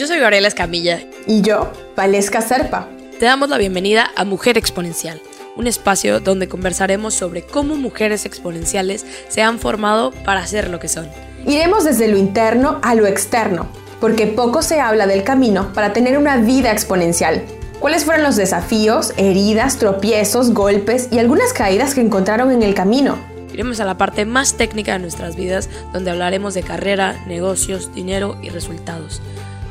Yo soy Gabriela Escamilla. Y yo, Valesca Serpa. Te damos la bienvenida a Mujer Exponencial, un espacio donde conversaremos sobre cómo mujeres exponenciales se han formado para ser lo que son. Iremos desde lo interno a lo externo, porque poco se habla del camino para tener una vida exponencial. ¿Cuáles fueron los desafíos, heridas, tropiezos, golpes y algunas caídas que encontraron en el camino? Iremos a la parte más técnica de nuestras vidas, donde hablaremos de carrera, negocios, dinero y resultados.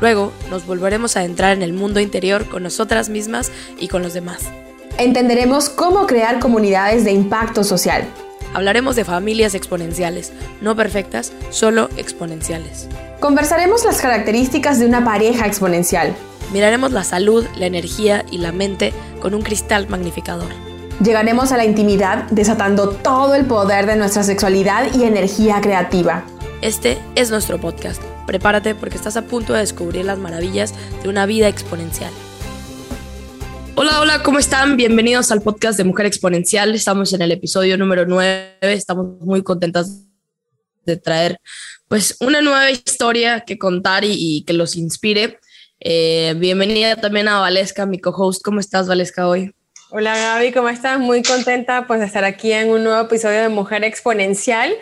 Luego nos volveremos a entrar en el mundo interior con nosotras mismas y con los demás. Entenderemos cómo crear comunidades de impacto social. Hablaremos de familias exponenciales, no perfectas, solo exponenciales. Conversaremos las características de una pareja exponencial. Miraremos la salud, la energía y la mente con un cristal magnificador. Llegaremos a la intimidad desatando todo el poder de nuestra sexualidad y energía creativa. Este es nuestro podcast. Prepárate porque estás a punto de descubrir las maravillas de una vida exponencial. Hola, hola, ¿cómo están? Bienvenidos al podcast de Mujer Exponencial. Estamos en el episodio número 9. Estamos muy contentas de traer pues una nueva historia que contar y, que los inspire. Eh, bienvenida también a Valesca, mi co-host. ¿Cómo estás, Valesca, hoy? Hola Gaby, ¿cómo estás? Muy contenta pues de estar aquí en un nuevo episodio de Mujer Exponencial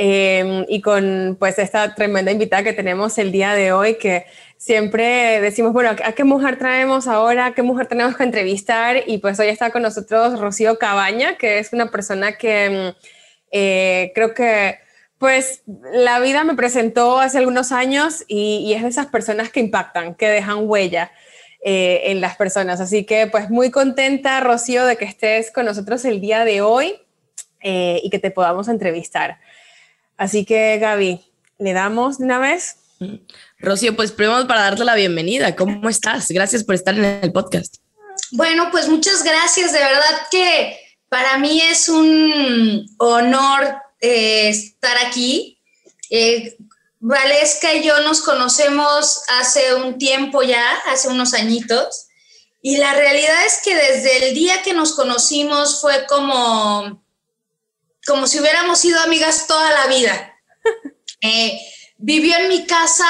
eh, y con pues esta tremenda invitada que tenemos el día de hoy que siempre decimos, bueno, ¿a qué mujer traemos ahora? ¿Qué mujer tenemos que entrevistar? Y pues hoy está con nosotros Rocío Cabaña, que es una persona que mm, eh, creo que pues la vida me presentó hace algunos años y, y es de esas personas que impactan, que dejan huella. Eh, en las personas. Así que pues muy contenta, Rocío, de que estés con nosotros el día de hoy eh, y que te podamos entrevistar. Así que Gaby, ¿le damos de una vez? Rocío, pues primero para darte la bienvenida. ¿Cómo estás? Gracias por estar en el podcast. Bueno, pues muchas gracias. De verdad que para mí es un honor eh, estar aquí. Valesca y yo nos conocemos hace un tiempo ya, hace unos añitos, y la realidad es que desde el día que nos conocimos fue como, como si hubiéramos sido amigas toda la vida. Eh, vivió en mi casa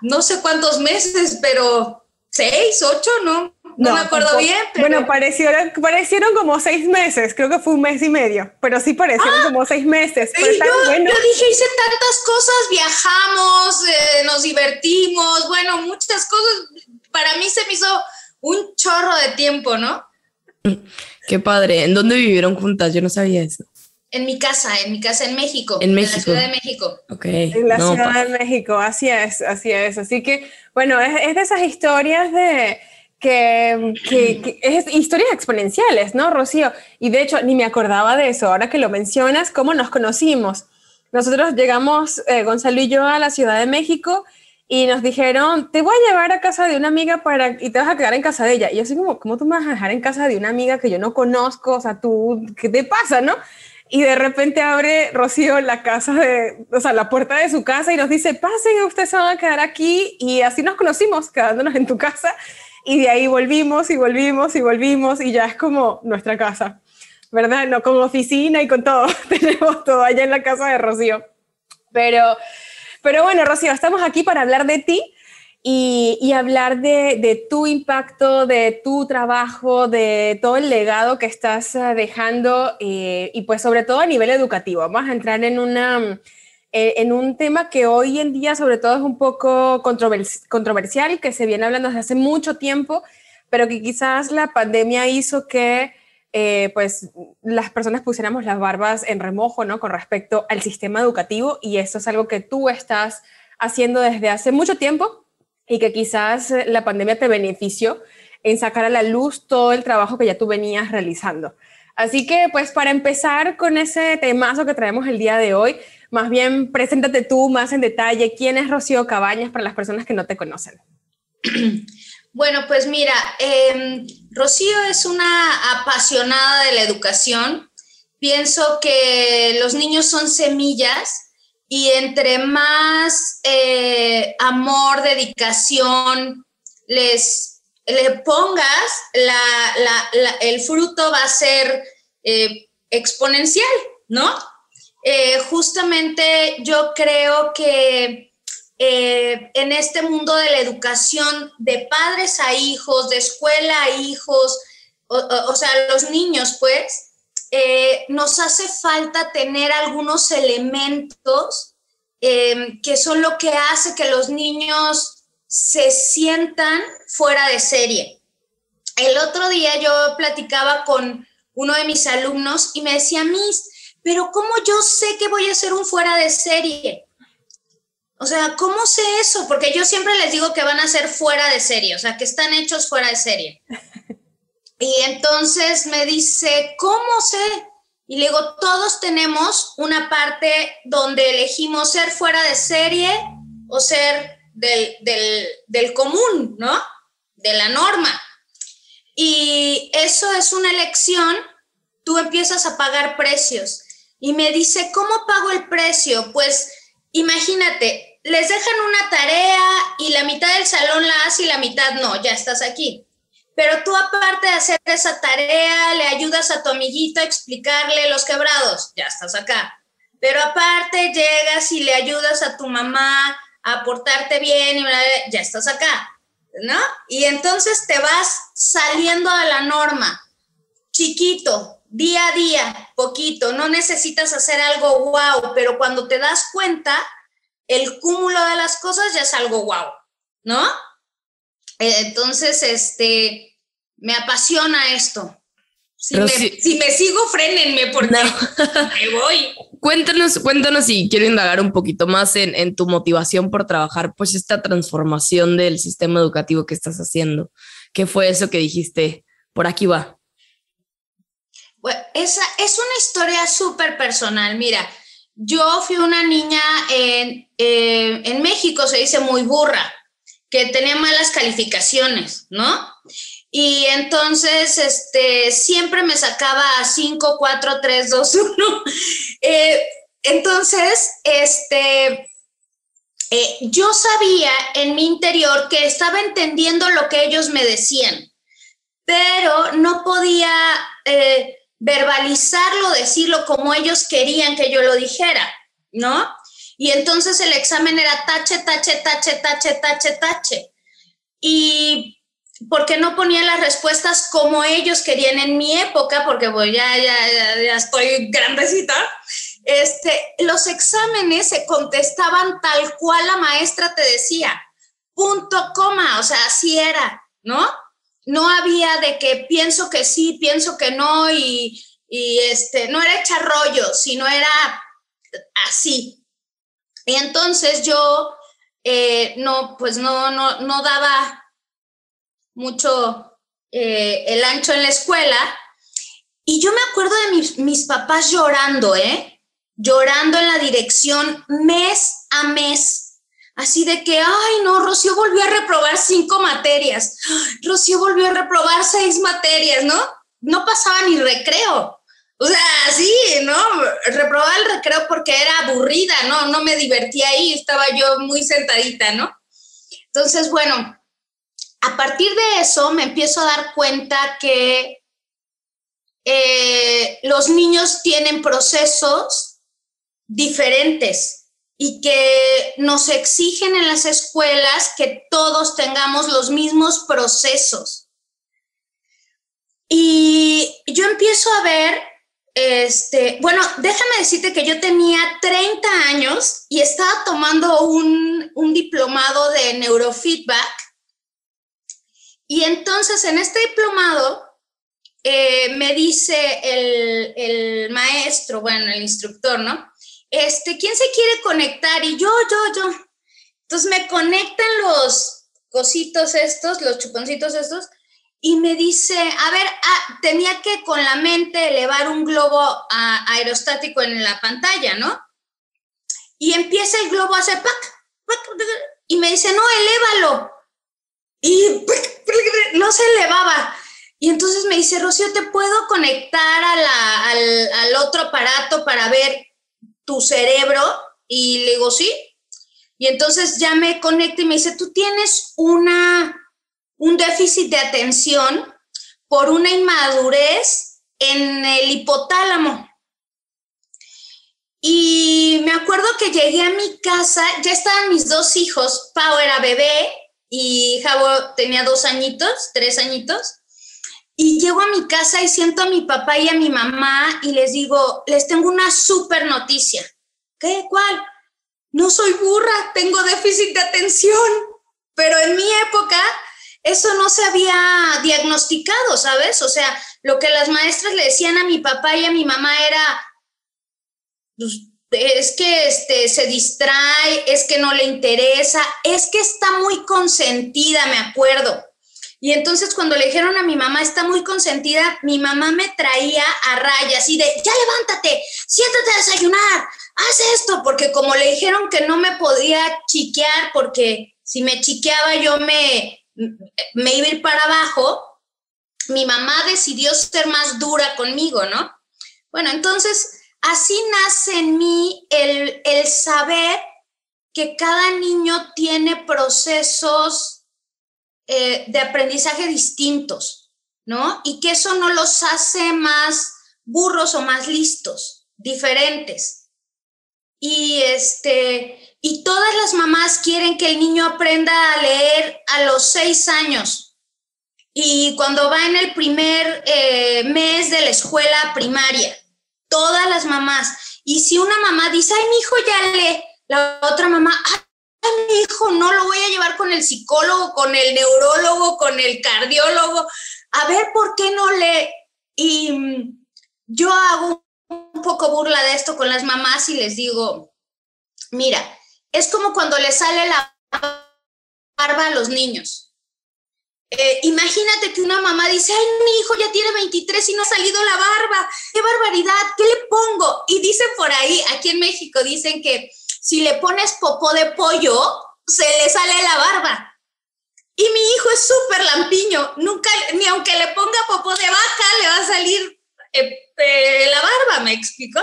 no sé cuántos meses, pero seis, ocho, ¿no? No, me acuerdo bien. Bueno, parecieron, parecieron como seis meses, creo que fue un mes y medio, pero sí parecieron ah, como seis meses. yo, dije, hice tantas cosas, viajamos, eh, nos divertimos, bueno, muchas cosas. Para mí se me hizo un chorro de tiempo, ¿no? Qué padre. ¿En dónde vivieron juntas? Yo no sabía eso. En mi casa, en mi casa en México. En México. En la Ciudad de México. Ok. En la Ciudad de México, así es, así es. Así que, bueno, es de esas historias de que, que, es historias exponenciales, ¿no, Rocío? Y de hecho, ni me acordaba de eso, ahora que lo mencionas, cómo nos conocimos. Nosotros llegamos, eh, Gonzalo y yo, a la Ciudad de México y nos dijeron, te voy a llevar a casa de una amiga para, y te vas a quedar en casa de ella. Y yo así como, ¿cómo tú me vas a dejar en casa de una amiga que yo no conozco? O sea, tú, ¿qué te pasa, no? Y de repente abre Rocío la casa de, o sea, la puerta de su casa y nos dice, pasen, ustedes se van a quedar aquí. Y así nos conocimos, quedándonos en tu casa. Y de ahí volvimos y volvimos y volvimos y ya es como nuestra casa, ¿verdad? No con oficina y con todo. Tenemos todo allá en la casa de Rocío. Pero, pero bueno, Rocío, estamos aquí para hablar de ti y, y hablar de, de, tu impacto, de tu trabajo, de todo el legado que estás eh, dejando eh, y pues sobre todo a nivel educativo. Vamos a entrar en una eh, en un tema que hoy en día sobre todo es un poco controversial, que se viene hablando desde hace mucho tiempo, pero que quizás la pandemia hizo que eh, pues las personas pusiéramos las barbas en remojo, ¿no? Con respecto al sistema educativo y eso es algo que tú estás haciendo desde hace mucho tiempo y que quizás la pandemia te benefició en sacar a la luz todo el trabajo que ya tú venías realizando. Así que, pues, para empezar con ese temazo que traemos el día de hoy, más bien, preséntate tú más en detalle. ¿Quién es Rocío Cabañas para las personas que no te conocen? Bueno, pues mira, em, Rocío es una apasionada de la educación. Pienso que los niños son semillas y entre más eh, amor, dedicación les le pongas, el fruto va a ser eh, exponencial, ¿no? Eh, justamente yo creo que en este mundo de la educación de padres a hijos, de escuela a hijos, o, sea, los niños, pues, eh, nos hace falta tener algunos elementos em, que son lo que hace que los niños se sientan fuera de serie. El otro día yo platicaba con uno de mis alumnos y me decía, Miss, pero ¿cómo yo sé que voy a ser un fuera de serie? O sea, ¿cómo sé eso? Porque yo siempre les digo que van a ser fuera de serie, o sea, que están hechos fuera de serie. Y entonces me dice, ¿cómo sé? Y le digo, todos tenemos una parte donde elegimos ser fuera de serie o ser del, del común, ¿no? De la norma. Y eso es una elección, tú empiezas a pagar precios. Y me dice, ¿cómo pago el precio? Pues imagínate, les dejan una tarea y la mitad del salón la hace y la mitad no, ya estás aquí. Pero tú aparte de hacer esa tarea, le ayudas a tu amiguito a explicarle los quebrados, ya estás acá. Pero aparte llegas y le ayudas a tu mamá a portarte bien y ya estás acá, ¿no? Y entonces te vas saliendo de la norma, chiquito, día a día, poquito, no necesitas hacer algo wow, pero cuando te das cuenta, el cúmulo de las cosas ya es algo wow, ¿no? Eh, entonces, este, me apasiona esto. Si, me, sigo, frénenme porque me voy. Cuéntanos, cuéntanos y quiero indagar un poquito más en, en, tu motivación por trabajar, pues esta transformación del sistema educativo que estás haciendo. ¿Qué fue eso que dijiste? Por aquí va. Bueno, esa es una historia súper personal. Mira, yo fui una niña en, eh, en México, se dice muy burra, que tenía malas calificaciones, ¿no? Y entonces, este, siempre me sacaba a 5, 4, 3, 2, 1. entonces, este, eh, yo sabía en mi interior que estaba entendiendo lo que ellos me decían, pero no podía eh, verbalizarlo, decirlo como ellos querían que yo lo dijera, ¿no? Y entonces el examen era tache, tache, tache, tache, tache, tache. Y porque no ponía las respuestas como ellos querían en mi época, porque pues ya, ya, ya, estoy grandecita, este, los exámenes se contestaban tal cual la maestra te decía, punto, coma, o sea, así era, ¿no? no había de que pienso que sí, pienso que no, y, este, no era echar rollo, sino era así. Y entonces yo eh, no, pues no, no, no daba mucho eh, el ancho en la escuela. Y yo me acuerdo de mis, mis papás llorando, ¿eh? Llorando en la dirección mes a mes Así de que, ay, no, Rocío volvió a reprobar cinco materias. Rocío volvió a reprobar seis materias, ¿no? No pasaba ni recreo. O sea, sí, ¿no? Reprobaba el recreo porque era aburrida, ¿no? No me divertía ahí, estaba yo muy sentadita, ¿no? Entonces, bueno, a partir de eso me empiezo a dar cuenta que eh, los niños tienen procesos diferentes y que nos exigen en las escuelas que todos tengamos los mismos procesos. Y yo empiezo a ver, este, bueno, déjame decirte que yo tenía 30 años y estaba tomando un, un diplomado de neurofeedback. Y entonces en este diplomado eh, me dice el, el maestro, bueno, el instructor, ¿no? este, ¿quién se quiere conectar? Y yo, yo, yo. Entonces me conectan los cositos estos, los chuponcitos estos, y me dice, a ver, ah, tenía que con la mente elevar un globo aerostático en la pantalla, ¿no? Y empieza el globo a hacer pac, y me dice, no, elévalo. Y no se elevaba. Y entonces me dice, Rocío, ¿te puedo conectar al, al otro aparato para ver tu cerebro y le digo, sí. Y entonces ya me conecta y me dice, tú tienes una, un déficit de atención por una inmadurez en el hipotálamo. Y me acuerdo que llegué a mi casa, ya estaban mis dos hijos, Pau era bebé y Javo tenía dos añitos, tres añitos. Y llego a mi casa y siento a mi papá y a mi mamá y les digo, les tengo una súper noticia. ¿Qué? ¿Cuál? No soy burra, tengo déficit de atención. Pero en mi época eso no se había diagnosticado, ¿sabes? O sea, lo que las maestras le decían a mi papá y a mi mamá era, pues, es que este, se distrae, es que no le interesa, es que está muy consentida, me acuerdo. Y entonces cuando le dijeron a mi mamá, está muy consentida, mi mamá me traía a rayas y de, ya levántate, siéntate a desayunar, haz esto, porque como le dijeron que no me podía chiquear, porque si me chiqueaba yo me, me iba a ir para abajo, mi mamá decidió ser más dura conmigo, ¿no? Bueno, entonces así nace en mí el, el saber que cada niño tiene procesos eh, de aprendizaje distintos, ¿no? Y que eso no los hace más burros o más listos, diferentes. Y este, y todas las mamás quieren que el niño aprenda a leer a los seis años. Y cuando va en el primer eh, mes de la escuela primaria, todas las mamás. Y si una mamá dice, ay, mi hijo ya lee, la otra mamá, mi hijo no lo voy a llevar con el psicólogo, con el neurólogo, con el cardiólogo, a ver por qué no le... Y mm, yo hago un poco burla de esto con las mamás y les digo, mira, es como cuando le sale la barba a los niños. Eh, imagínate que una mamá dice, ay, mi hijo ya tiene 23 y no ha salido la barba, qué barbaridad, ¿qué le pongo? Y dicen por ahí, aquí en México dicen que si le pones popó de pollo, se le sale la barba. Y mi hijo es súper lampiño, nunca, ni aunque le ponga popó de vaca, le va a salir eh, eh, la barba, ¿me explico?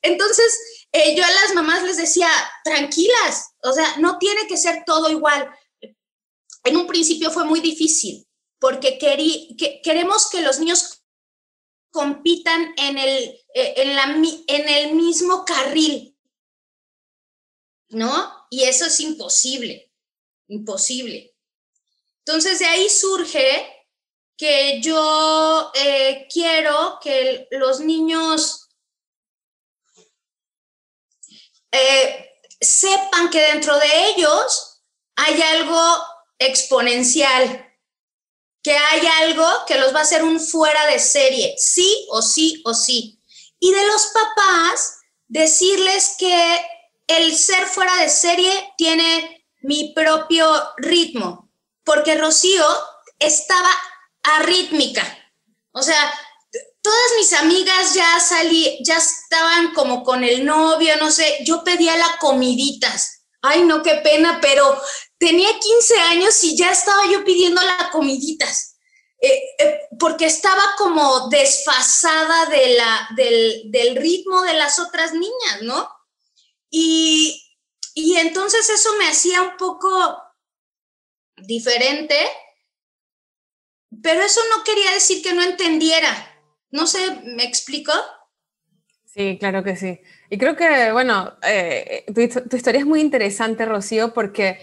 Entonces, eh, yo a las mamás les decía, tranquilas, o sea, no tiene que ser todo igual. En un principio fue muy difícil, porque que, queremos que los niños compitan en el, en, la, en el mismo carril, ¿no? Y eso es imposible, imposible. Entonces de ahí surge que yo eh, quiero que los niños eh, sepan que dentro de ellos hay algo exponencial, que hay algo que los va a hacer un fuera de serie, sí o sí o sí. Y de los papás, decirles que el ser fuera de serie tiene mi propio ritmo, porque Rocío estaba arrítmica. O sea, todas mis amigas ya salí, ya estaban como con el novio, no sé, yo pedía la comiditas. Ay, no, qué pena, pero tenía 15 años y ya estaba yo pidiendo la comiditas. Eh, eh, porque estaba como desfasada de la, del, del ritmo de las otras niñas, ¿no? Y, entonces eso me hacía un poco diferente, pero eso no quería decir que no entendiera. No sé, ¿me explico? Sí, claro que sí. Y creo que, bueno, eh, tu, historia es muy interesante, Rocío, porque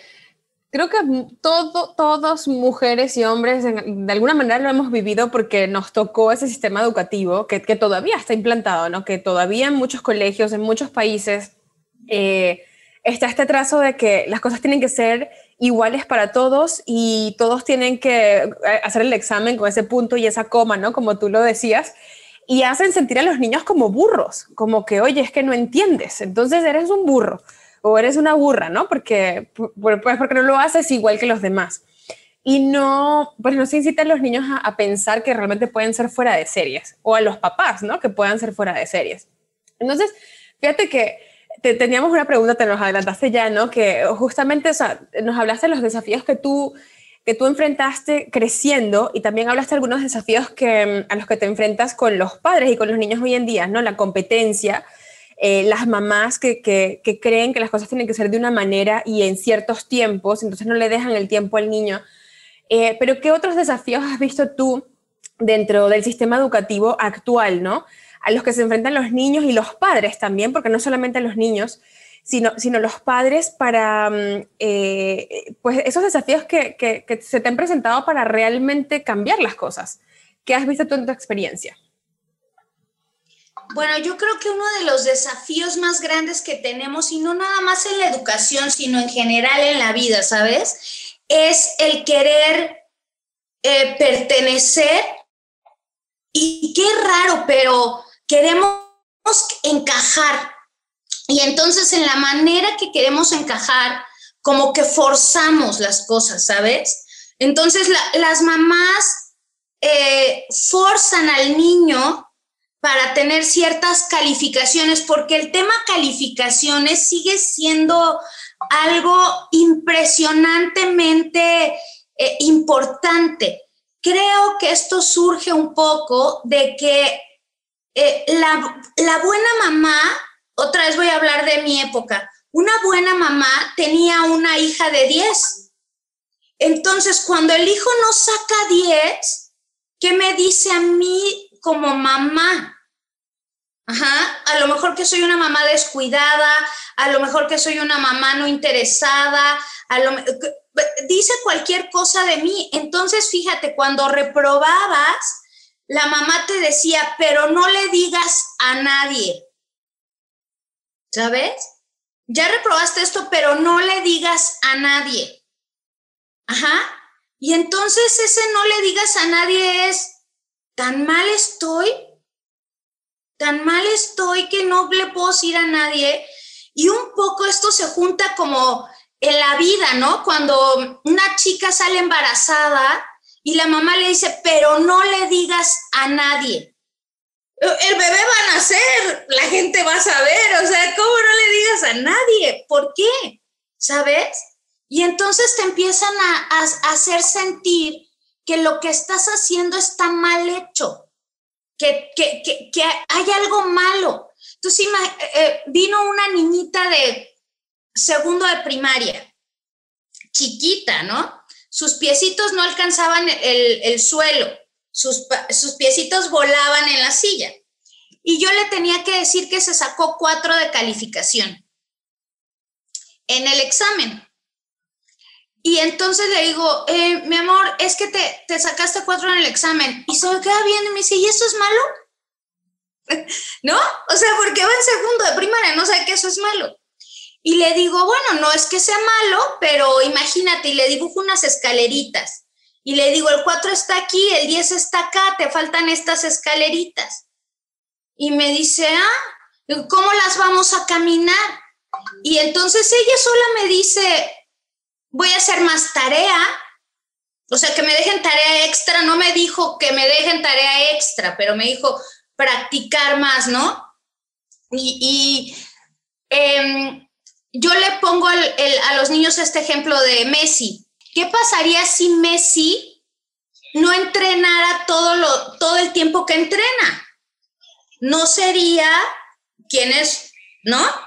creo que todo, todos, mujeres y hombres, de alguna manera lo hemos vivido porque nos tocó ese sistema educativo que, que, todavía está implantado, ¿no? Que todavía en muchos colegios, en muchos países, eh, está este trazo de que las cosas tienen que ser iguales para todos y todos tienen que eh, hacer el examen con ese punto y esa coma, ¿no? Como tú lo decías. Y hacen sentir a los niños como burros, como que, oye, es que no entiendes, entonces eres un burro o eres una burra, ¿no? Porque, pues porque no lo haces igual que los demás. Y no, pues no se incita los niños a, pensar que realmente pueden ser fuera de series, o a los papás, ¿no? Que puedan ser fuera de series. Entonces, fíjate que teníamos una pregunta, te nos adelantaste ya, ¿no? Que justamente, o nos hablaste de los desafíos que tú, que tú enfrentaste creciendo y también hablaste de algunos desafíos que, a los que te enfrentas con los padres y con los niños hoy en día, ¿no? La competencia, eh, las mamás que, que, que, creen que las cosas tienen que ser de una manera y en ciertos tiempos, entonces no le dejan el tiempo al niño. Eh, pero ¿qué otros desafíos has visto tú dentro del sistema educativo actual, ¿no? a los que se enfrentan los niños y los padres también, porque no solamente los niños, sino, sino los padres para mm, eh, pues esos desafíos que, que, se te han presentado para realmente cambiar las cosas. ¿Qué has visto tú en tu experiencia? Bueno, yo creo que uno de los desafíos más grandes que tenemos, y no nada más en la educación, sino en general en la vida, ¿sabes? Es el querer eh, pertenecer. Y qué raro, pero queremos encajar y entonces en la manera que queremos encajar, como que forzamos las cosas, ¿sabes? Entonces las mamás eh, forzan al niño para tener ciertas calificaciones, porque el tema calificaciones sigue siendo algo impresionantemente eh, importante. Creo que esto surge un poco de que eh, la, la buena mamá otra vez voy a hablar de mi época. Una buena mamá tenía una hija de 10. Entonces, cuando el hijo no saca 10, ¿qué me dice a mí como mamá? Ajá, a lo mejor que soy una mamá descuidada, a lo mejor que soy una mamá no interesada, a lo dice cualquier cosa de mí. Entonces, fíjate, cuando reprobabas, la mamá te decía, pero no le digas a nadie. ¿sabes? Ya reprobaste esto, pero no le digas a nadie. Ajá. Y entonces ese no le digas a nadie es, tan mal estoy, tan mal estoy que no le puedo decir a nadie. Y un poco esto se junta como en la vida, ¿no? Cuando una chica sale embarazada y la mamá le dice, pero no le digas a nadie el bebé va a nacer, la gente va a saber, o sea, ¿cómo no le digas a nadie? ¿Por qué? ¿Sabes? Y entonces te empiezan a, hacer sentir que lo que estás haciendo está mal hecho, que, que, hay algo malo. Entonces eh, eh, vino una niñita de segundo de primaria, chiquita, ¿no? Sus piecitos no alcanzaban el, el suelo sus, piecitos volaban en la silla. Y yo le tenía que decir que se sacó cuatro de calificación en el examen. Y entonces le digo, eh, mi amor, es que te, te, sacaste cuatro en el examen. Y se me queda viendo y me dice, ¿y eso es malo? ¿No? O sea, porque va en segundo de primaria, no sabe que eso es malo. Y le digo, bueno, no es que sea malo, pero imagínate, y le dibujo unas escaleritas y le digo, el 4 está aquí, el 10 está acá, te faltan estas escaleritas. Y me dice, ah, ¿cómo las vamos a caminar? Y entonces ella sola me dice, voy a hacer más tarea. O sea, que me dejen tarea extra. No me dijo que me dejen tarea extra, pero me dijo practicar más, ¿no? Y, em, yo le pongo a los niños este ejemplo de Messi. ¿Qué pasaría si Messi no entrenara todo, todo el tiempo que entrena? No sería quien es, ¿no?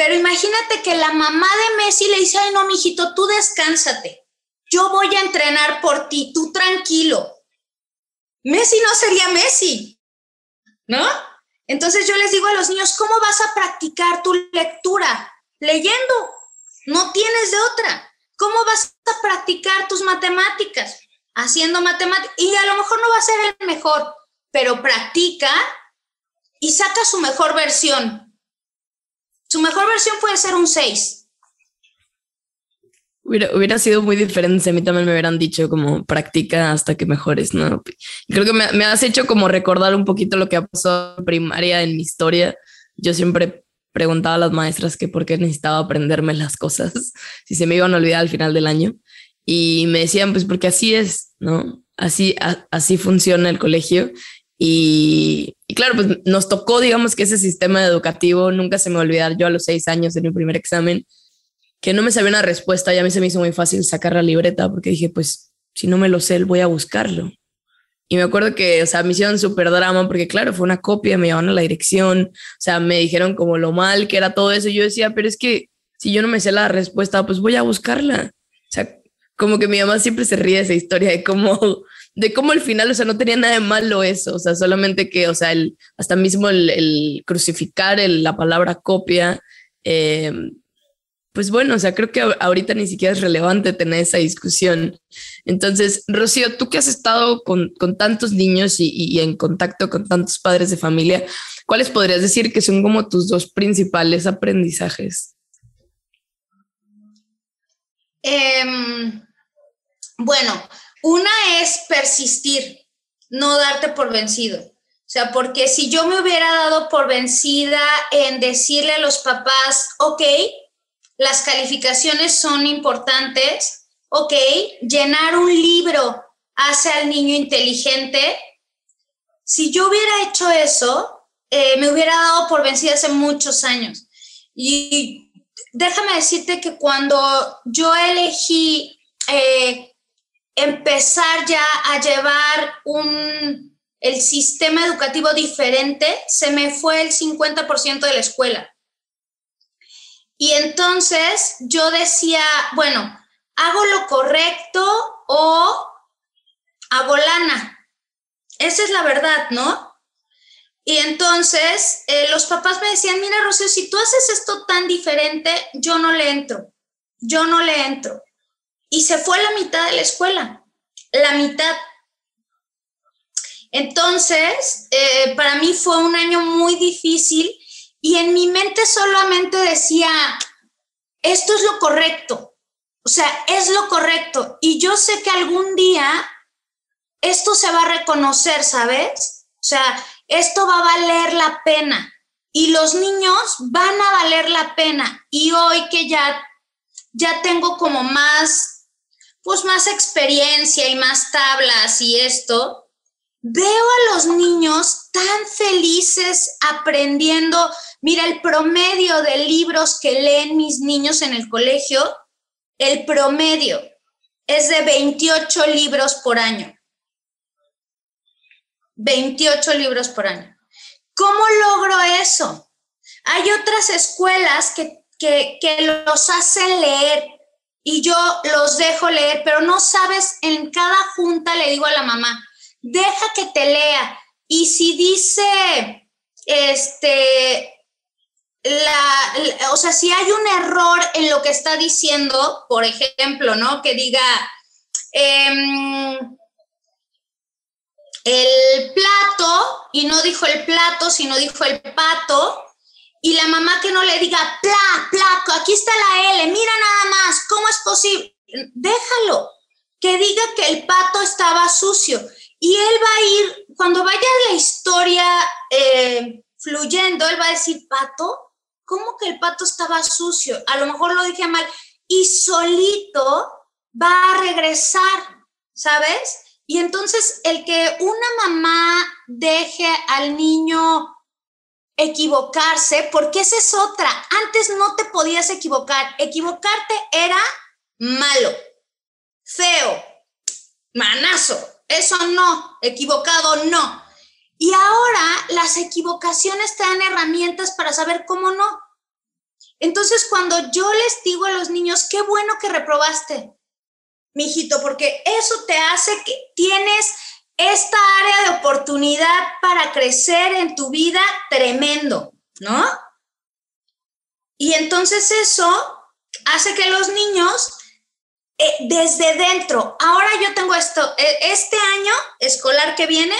Pero imagínate que la mamá de Messi le dice, ay, no, mijito, tú descánsate. Yo voy a entrenar por ti, tú tranquilo. Messi no sería Messi, ¿no? Entonces yo les digo a los niños, ¿cómo vas a practicar tu lectura? Leyendo. No tienes de otra. ¿Cómo vas a practicar tus matemáticas? Haciendo matemáticas. Y a lo mejor no va a ser el mejor, pero practica y saca su mejor versión. Su mejor versión puede ser un 6. Hubiera, sido muy diferente a mí también me hubieran dicho como practica hasta que mejores, ¿no? Creo que me, me has hecho como recordar un poquito lo que ha pasado en primaria en mi historia. Yo siempre preguntaba a las maestras que por qué necesitaba aprenderme las cosas, si se me iban a olvidar al final del año. Y me decían, pues porque así es, ¿no? Así, así funciona el colegio. Y, claro, pues nos tocó, digamos, que ese sistema educativo, nunca se me olvidar, yo a los seis años en mi primer examen, que no me sabía una respuesta, ya a mí se me hizo muy fácil sacar la libreta porque dije, pues si no me lo sé, voy a buscarlo. Y me acuerdo que, o sea, me hicieron súper drama porque, claro, fue una copia, me llevaron a la dirección, o sea, me dijeron como lo mal que era todo eso. Y yo decía, pero es que si yo no me sé la respuesta, pues voy a buscarla. O sea, como que mi mamá siempre se ríe de esa historia de cómo de cómo al final, o sea, no tenía nada de malo eso, o sea, solamente que, o sea, el, hasta mismo el, crucificar la palabra copia, eh, pues bueno, o sea, creo que ahorita ni siquiera es relevante tener esa discusión. Entonces, Rocío, tú que has estado con, tantos niños y, en contacto con tantos padres de familia, ¿cuáles podrías decir que son como tus dos principales aprendizajes? Em, bueno, una es persistir, no darte por vencido. O sea, porque si yo me hubiera dado por vencida en decirle a los papás, ok, las calificaciones son importantes, ok, llenar un libro hace al niño inteligente. Si yo hubiera hecho eso, eh, me hubiera dado por vencida hace muchos años. Y déjame decirte que cuando yo elegí eh, empezar ya a llevar un, el sistema educativo diferente, se me fue el 50% de la escuela. Y entonces yo decía, bueno, ¿hago lo correcto o hago lana? Esa es la verdad, ¿no? Y entonces eh, los papás me decían, mira, Rocío, si tú haces esto tan diferente, yo no le entro, yo no le entro. Y se fue la mitad de la escuela, la mitad. Entonces, eh, para mí fue un año muy difícil y en mi mente solamente decía, esto es lo correcto, o sea, es lo correcto. Y yo sé que algún día esto se va a reconocer, ¿sabes? O sea, esto va a valer la pena y los niños van a valer la pena. Y hoy que ya, ya tengo como más, pues más experiencia y más tablas y esto, veo a los niños tan felices aprendiendo Mira, el promedio de libros que leen mis niños en el colegio, el promedio es de 28 libros por año. 28 libros por año. ¿Cómo logro eso? Hay otras escuelas que, que, que los hacen leer y yo los dejo leer, pero no sabes, en cada junta le digo a la mamá, deja que te lea. Y si dice, este, la, o sea, si hay un error en lo que está diciendo, por ejemplo, ¿no? Que diga, em, el plato, y no dijo el plato, sino dijo el pato, y la mamá que no le diga, pla, placo, aquí está la L, mira nada más, ¿cómo es posible? Déjalo, que diga que el pato estaba sucio. Y él va a ir, cuando vaya la historia eh, fluyendo, él va a decir, pato, ¿cómo que el pato estaba sucio? A lo mejor lo dije mal. Y solito va a regresar, ¿sabes? Y entonces el que una mamá deje al niño equivocarse, porque esa es otra. Antes no te podías equivocar. Equivocarte era malo, feo, manazo. Eso no, equivocado no. Y ahora las equivocaciones te dan herramientas para saber cómo no. Entonces, cuando yo les digo a los niños, qué bueno que reprobaste, mijito, porque eso te hace que tienes esta área de oportunidad para crecer en tu vida tremendo, ¿no? Y entonces eso hace que los niños eh, desde dentro, ahora yo tengo esto, e, este año escolar que viene,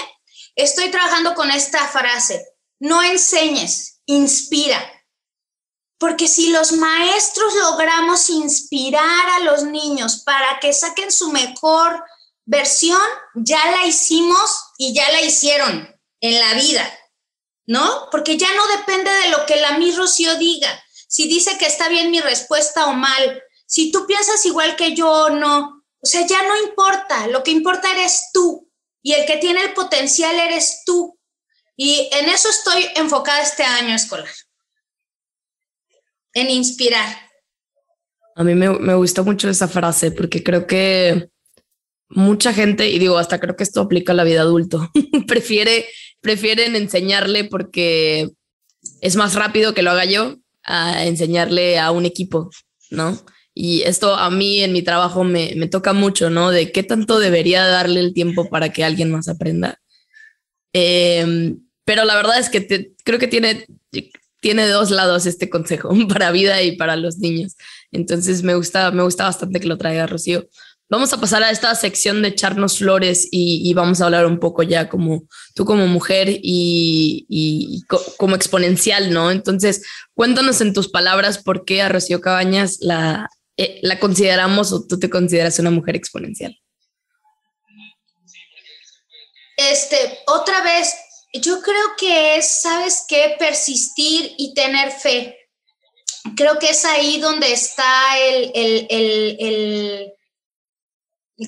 Estoy trabajando con esta frase, no enseñes, inspira. Porque si los maestros logramos inspirar a los niños para que saquen su mejor versión, ya la hicimos y ya la hicieron en la vida, ¿no? Porque ya no depende de lo que la mi Rocío diga, si dice que está bien mi respuesta o mal, si tú piensas igual que yo o no, o sea, ya no importa, lo que importa eres tú, y el que tiene el potencial eres tú. Y en eso estoy enfocada este año escolar, en inspirar. A mí me, me gusta mucho esa frase porque creo que mucha gente, y digo, hasta creo que esto aplica a la vida adulto, prefiere, prefieren enseñarle porque es más rápido que lo haga yo a enseñarle a un equipo, ¿no? Y esto a mí en mi trabajo me, me toca mucho, ¿no? De qué tanto debería darle el tiempo para que alguien más aprenda. Em, pero la verdad es que creo que tiene, tiene dos lados este consejo, para vida y para los niños. Entonces me gusta, me gusta bastante que lo traiga Rocío. Vamos a pasar a esta sección de echarnos flores y, vamos a hablar un poco ya como tú como mujer y, como exponencial, ¿no? Entonces, cuéntanos en tus palabras por qué a Rocío Cabañas la, eh, la consideramos o tú te consideras una mujer exponencial. Este, otra vez, yo creo que es, ¿sabes qué? Persistir y tener fe. Creo que es ahí donde está el, el,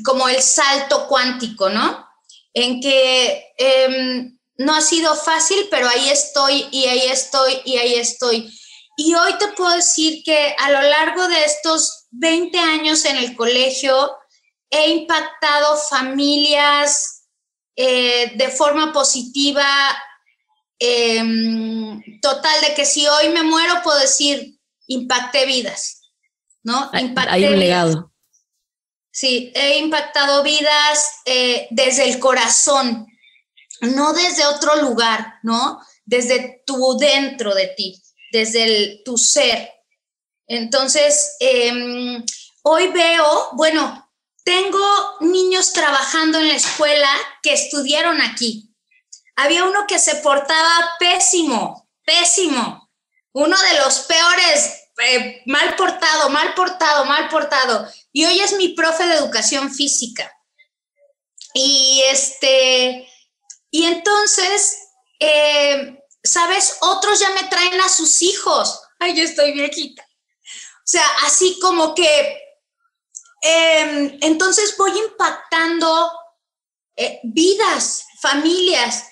como el salto cuántico, ¿no? En que em, no ha sido fácil, pero ahí estoy y ahí estoy y ahí estoy. Y hoy te puedo decir que a lo largo de estos 20 años en el colegio he impactado familias, eh, de forma positiva, em, total, de que si hoy me muero, puedo decir, impacté vidas, ¿no? hay un legado. Sí, he impactado vidas eh, desde el corazón, no desde otro lugar, ¿no? Desde tu dentro de ti, desde tu ser. Entonces, em, hoy veo, bueno, tengo niños trabajando en la escuela que estudiaron aquí. Había uno que se portaba pésimo, pésimo. Uno de los peores, eh, mal portado, mal portado, mal portado. Y hoy es mi profe de educación física. Y este, y entonces, eh, ¿sabes? Otros ya me traen a sus hijos. Ay, yo estoy viejita. O sea, así como que Em, entonces voy impactando eh, vidas, familias.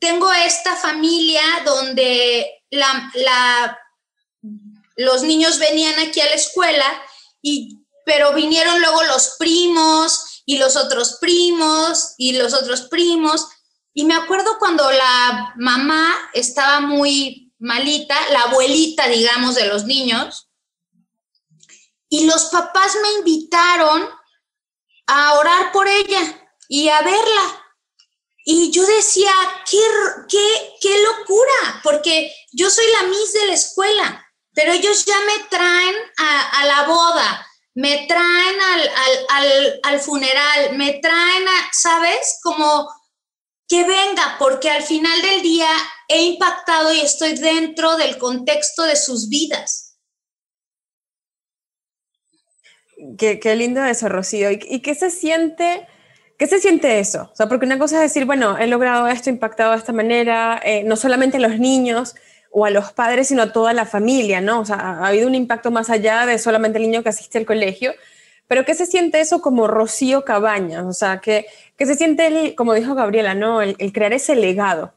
Tengo esta familia donde los niños venían aquí a la escuela, y, pero vinieron luego los primos y los otros primos y los otros primos. Y me acuerdo cuando la mamá estaba muy malita, la abuelita, digamos, de los niños, y los papás me invitaron a orar por ella y a verla. Y yo decía, qué, qué, qué locura, porque yo soy la Miss de la escuela, pero ellos ya me traen a, la boda, me traen al, al, al, funeral, me traen a, ¿sabes? Como que venga, porque al final del día he impactado y estoy dentro del contexto de sus vidas. Qué, lindo eso, Rocío. ¿Y, qué se siente? ¿Qué se siente eso? O sea, porque una cosa es decir, bueno, he logrado esto, impactado de esta manera, eh, no solamente los niños o a los padres, sino a toda la familia, ¿no? O sea, ha, habido un impacto más allá de solamente el niño que asiste al colegio. Pero ¿qué se siente eso como Rocío Cabañas? O sea, ¿qué, se siente, como dijo Gabriela, ¿no? El, crear ese legado.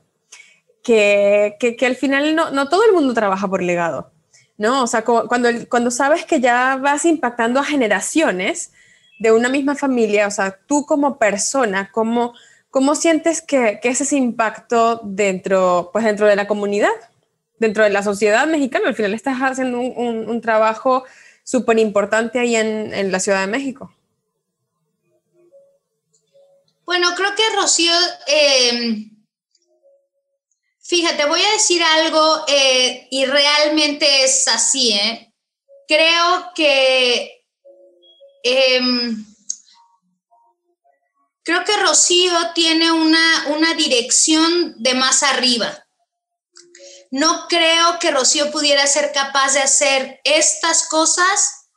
Que, que, que al final no, no todo el mundo trabaja por legado. ¿no? O sea, cuando, cuando sabes que ya vas impactando a generaciones de una misma familia, o sea, tú como persona, ¿cómo, cómo sientes que, que es ese impacto dentro, pues dentro de la comunidad, dentro de la sociedad mexicana? Al final estás haciendo un, trabajo súper importante ahí en, la Ciudad de México. Bueno, creo que Rocío... Eh, Fíjate, voy a decir algo eh, y realmente es así, ¿eh? Creo que... Em, creo que Rocío tiene una, una dirección de más arriba. No creo que Rocío pudiera ser capaz de hacer estas cosas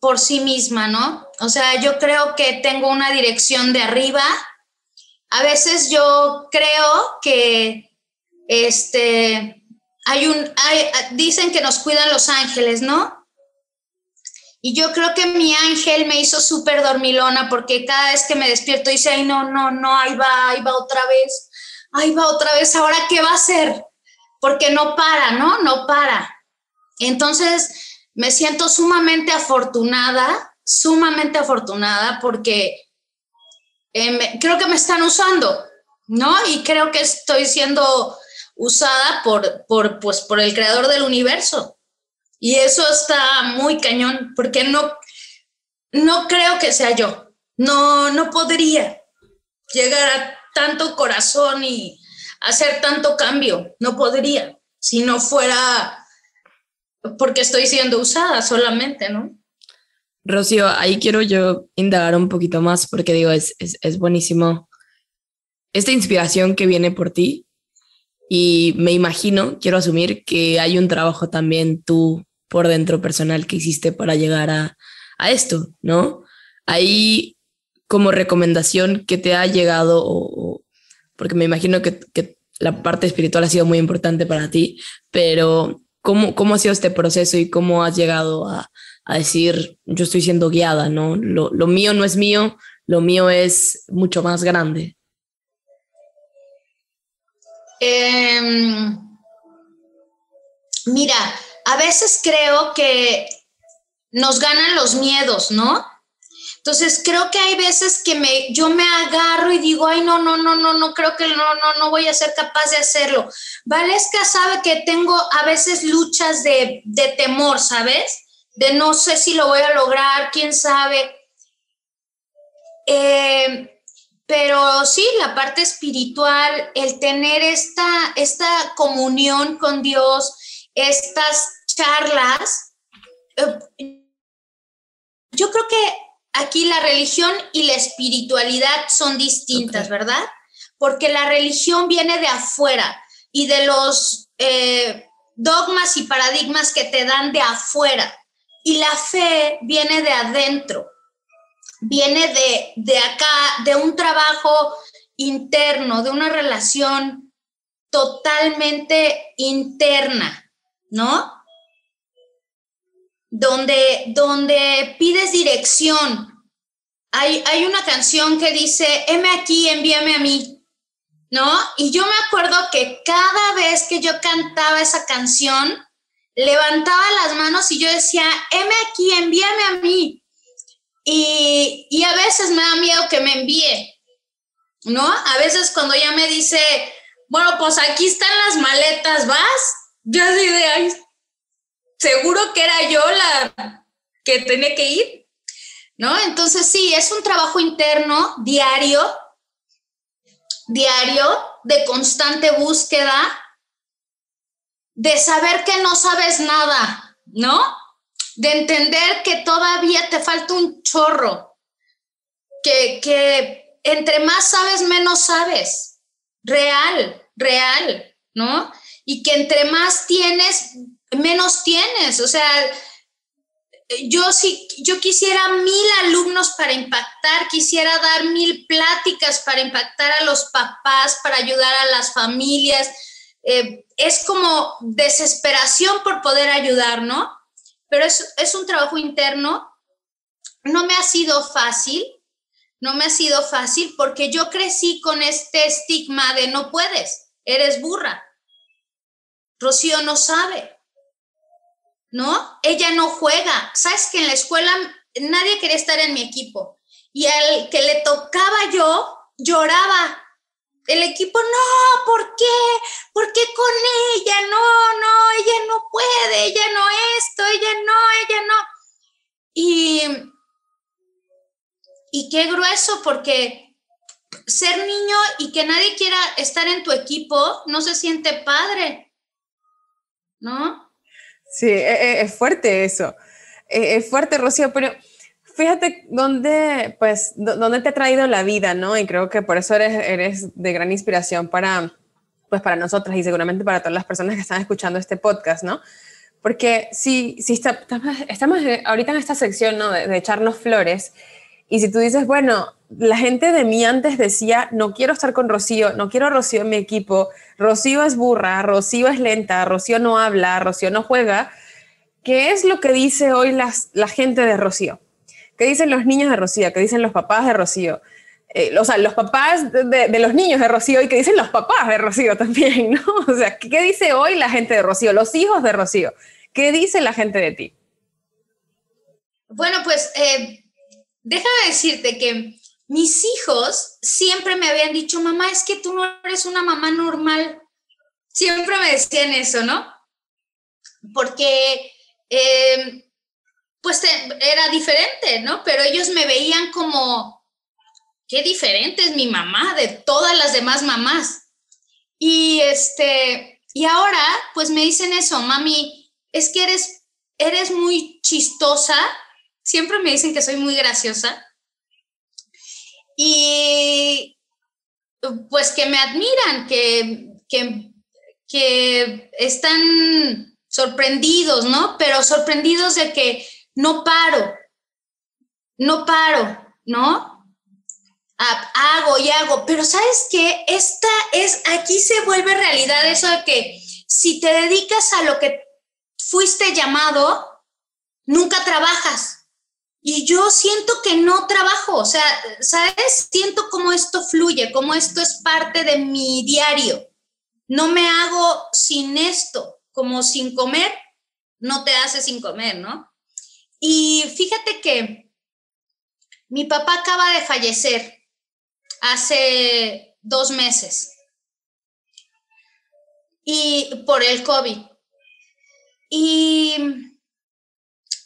por sí misma, ¿no? O sea, yo creo que tengo una dirección de arriba. A veces yo creo que este, hay un, dicen que nos cuidan los ángeles, ¿no? Y yo creo que mi ángel me hizo súper dormilona porque cada vez que me despierto dice, ay, no, no, no, ahí va, ahí va otra vez, ahí va otra vez, ahora qué va a hacer? Porque no para, ¿no? No para. Entonces, me siento sumamente afortunada, sumamente afortunada porque eh, creo que me están usando, ¿no? Y creo que estoy siendo usada por, por, pues, por el creador del universo. Y eso está muy cañón, porque no, no creo que sea yo. No, no podría llegar a tanto corazón y hacer tanto cambio. No podría, si no fuera porque estoy siendo usada solamente, ¿no? Rocío, ahí quiero yo indagar un poquito más porque digo, es, es, es buenísimo esta inspiración que viene por ti y me imagino, quiero asumir que hay un trabajo también tú por dentro personal que hiciste para llegar a, a esto, ¿no? Ahí como recomendación que te ha llegado, o, porque me imagino que, que, la parte espiritual ha sido muy importante para ti, pero ¿cómo, cómo ha sido este proceso y cómo has llegado a, a decir, yo estoy siendo guiada, ¿no? Lo, lo mío no es mío, lo mío es mucho más grande. Eh, mira, a veces creo que nos ganan los miedos, ¿no? Entonces creo que hay veces que me, yo me agarro y digo, ay, no, no, no, no, no, creo que no, no, no voy a ser capaz de hacerlo. Valesca sabe que tengo a veces luchas de, de temor, ¿sabes? De no sé si lo voy a lograr, quién sabe. Eh, pero sí, la parte espiritual, el tener esta, esta comunión con Dios, estas charlas, eh, yo creo que aquí la religión y la espiritualidad son distintas, okay. ¿verdad? Porque la religión viene de afuera y de los eh, dogmas y paradigmas que te dan de afuera. Y la fe viene de adentro viene de, de acá, de un trabajo interno, de una relación totalmente interna, ¿no? Donde, donde pides dirección. Hay, hay una canción que dice, heme aquí, envíame a mí, ¿no? Y yo me acuerdo que cada vez que yo cantaba esa canción, levantaba las manos y yo decía, heme aquí, envíame a mí. Y, y, a veces me da miedo que me envíe, ¿no? A veces cuando ya me dice, bueno, pues aquí están las maletas, ¿vas? Yo así de, ay, seguro que era yo la que tenía que ir, ¿no? Entonces sí, es un trabajo interno, diario, diario, de constante búsqueda, de saber que no sabes nada, ¿no? de entender que todavía te falta un chorro, que, que entre más sabes, menos sabes, real, real, ¿no? Y que entre más tienes, menos tienes, o sea, yo sí, yo quisiera mil alumnos para impactar, quisiera dar mil pláticas para impactar a los papás, para ayudar a las familias. Eh, es como desesperación por poder ayudar, ¿no? pero es, es un trabajo interno. No me ha sido fácil, no me ha sido fácil porque yo crecí con este estigma de no puedes, eres burra. Rocío no sabe, ¿no? Ella no juega. Sabes que en la escuela nadie quería estar en mi equipo y al que le tocaba yo lloraba el equipo, no, ¿por qué? ¿Por qué con ella? No, no, ella no puede, ella no esto, ella no, ella no. Y, y qué grueso, porque ser niño y que nadie quiera estar en tu equipo no se siente padre, ¿no? Sí, e, e, es, fuerte eso. E, es fuerte, Rocío, pero fíjate dónde, pues, dónde te ha traído la vida, ¿no? Y creo que por eso eres, eres de gran inspiración para, pues, para nosotras y seguramente para todas las personas que están escuchando este podcast, ¿no? Porque si, si está, estamos ahorita en esta sección, ¿no? De, de echarnos flores. Y si tú dices, bueno, la gente de mí antes decía, no quiero estar con Rocío, no quiero a Rocío en mi equipo, Rocío es burra, Rocío es lenta, Rocío no habla, Rocío no juega. ¿Qué es lo que dice hoy las, la gente de Rocío? ¿Qué dicen los niños de Rocío? ¿Qué dicen los papás de Rocío? Eh, o sea, los papás de, de, los niños de Rocío y qué dicen los papás de Rocío también, ¿no? O sea, ¿qué dice hoy la gente de Rocío? Los hijos de Rocío. ¿Qué dice la gente de ti? Bueno, pues eh, déjame decirte que mis hijos siempre me habían dicho, mamá, es que tú no eres una mamá normal. Siempre me decían eso, ¿no? Porque eh, pues era diferente, ¿no? Pero ellos me veían como, qué diferente es mi mamá de todas las demás mamás. Y este, y ahora pues me dicen eso, mami, es que eres, eres muy chistosa, siempre me dicen que soy muy graciosa. Y pues que me admiran, que, que, que están sorprendidos, ¿no? Pero sorprendidos de que no paro, no paro, ¿no? hago y hago, pero sabes qué, esta es, aquí se vuelve realidad eso de que si te dedicas a lo que fuiste llamado, nunca trabajas. Y yo siento que no trabajo, o sea, ¿sabes? Siento como esto fluye, como esto es parte de mi diario. No me hago sin esto, como sin comer, no te hace sin comer, ¿no? Y fíjate que mi papá acaba de fallecer hace dos meses y por el COVID. Y,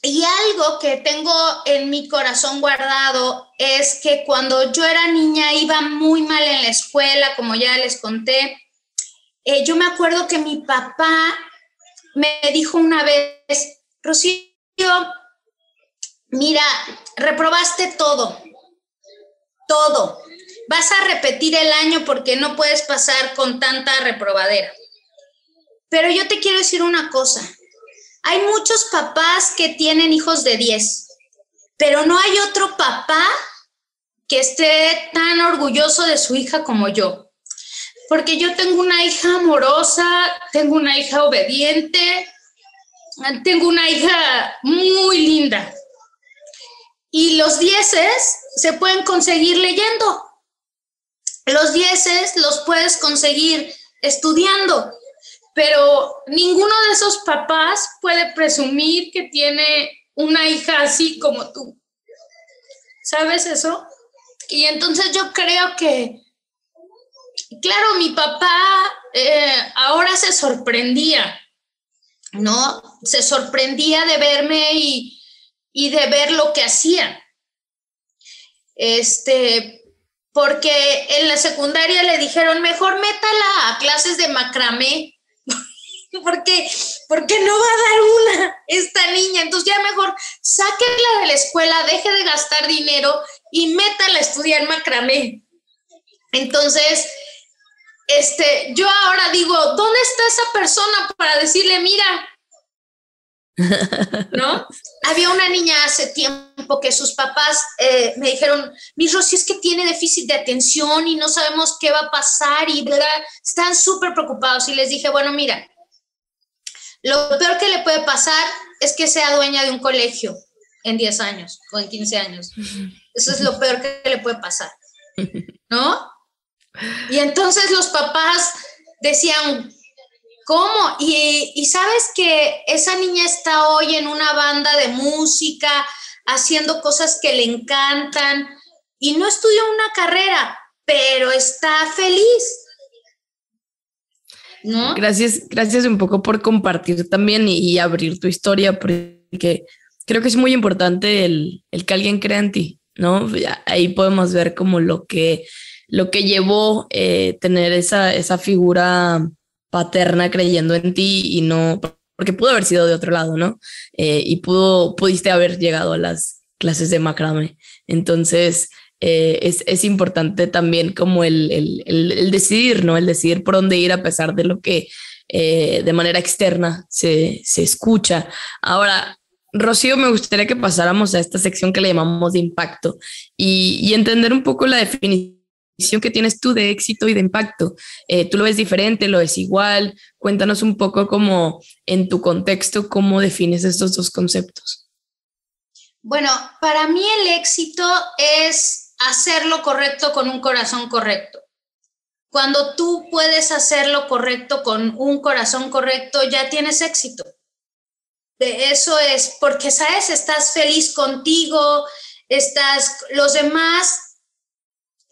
y algo que tengo en mi corazón guardado es que cuando yo era niña iba muy mal en la escuela, como ya les conté. Eh, yo me acuerdo que mi papá me dijo una vez, Rocío, mira, reprobaste todo, todo. Vas a repetir el año porque no puedes pasar con tanta reprobadera. Pero yo te quiero decir una cosa. Hay muchos papás que tienen hijos de 10, pero no hay otro papá que esté tan orgulloso de su hija como yo. Porque yo tengo una hija amorosa, tengo una hija obediente, tengo una hija muy linda. Y los dieces se pueden conseguir leyendo. Los dieces los puedes conseguir estudiando, pero ninguno de esos papás puede presumir que tiene una hija así como tú. ¿Sabes eso? Y entonces yo creo que, claro, mi papá eh, ahora se sorprendía, ¿no? Se sorprendía de verme y, y de ver lo que hacía. Este, porque en la secundaria le dijeron, mejor métala a clases de macramé, porque, porque no va a dar una esta niña, entonces ya mejor sáquela de la escuela, deje de gastar dinero y métala a estudiar macramé. Entonces, este, yo ahora digo, ¿dónde está esa persona para decirle, mira, ¿no? Había una niña hace tiempo que sus papás eh, me dijeron, mi Rosy es que tiene déficit de atención y no sabemos qué va a pasar y están súper preocupados y les dije, bueno, mira, lo peor que le puede pasar es que sea dueña de un colegio en 10 años o en 15 años. Eso es lo peor que le puede pasar, ¿no? Y entonces los papás decían, ¿Cómo? Y, sabes que esa niña está hoy en una banda de música, haciendo cosas que le encantan y no estudió una carrera, pero está feliz. ¿No? Gracias, gracias un poco por compartir también y, abrir tu historia, porque creo que es muy importante el, que alguien crea en ti, ¿no? Ahí podemos ver como lo que, lo que llevó eh, tener esa, esa figura paterna creyendo en ti y no, porque pudo haber sido de otro lado, ¿no? Eh, y pudo, pudiste haber llegado a las clases de macrame. Entonces, eh, es, es, importante también como el, el, el, decidir, ¿no? El decidir por dónde ir a pesar de lo que eh, de manera externa se, se escucha. Ahora, Rocío, me gustaría que pasáramos a esta sección que le llamamos de impacto y, y entender un poco la definición que tienes tú de éxito y de impacto. Eh, ¿Tú lo ves diferente, lo ves igual? Cuéntanos un poco cómo en tu contexto, cómo defines estos dos conceptos. Bueno, para mí el éxito es hacer lo correcto con un corazón correcto. Cuando tú puedes hacer lo correcto con un corazón correcto, ya tienes éxito. Eso es porque, sabes, estás feliz contigo, estás, los demás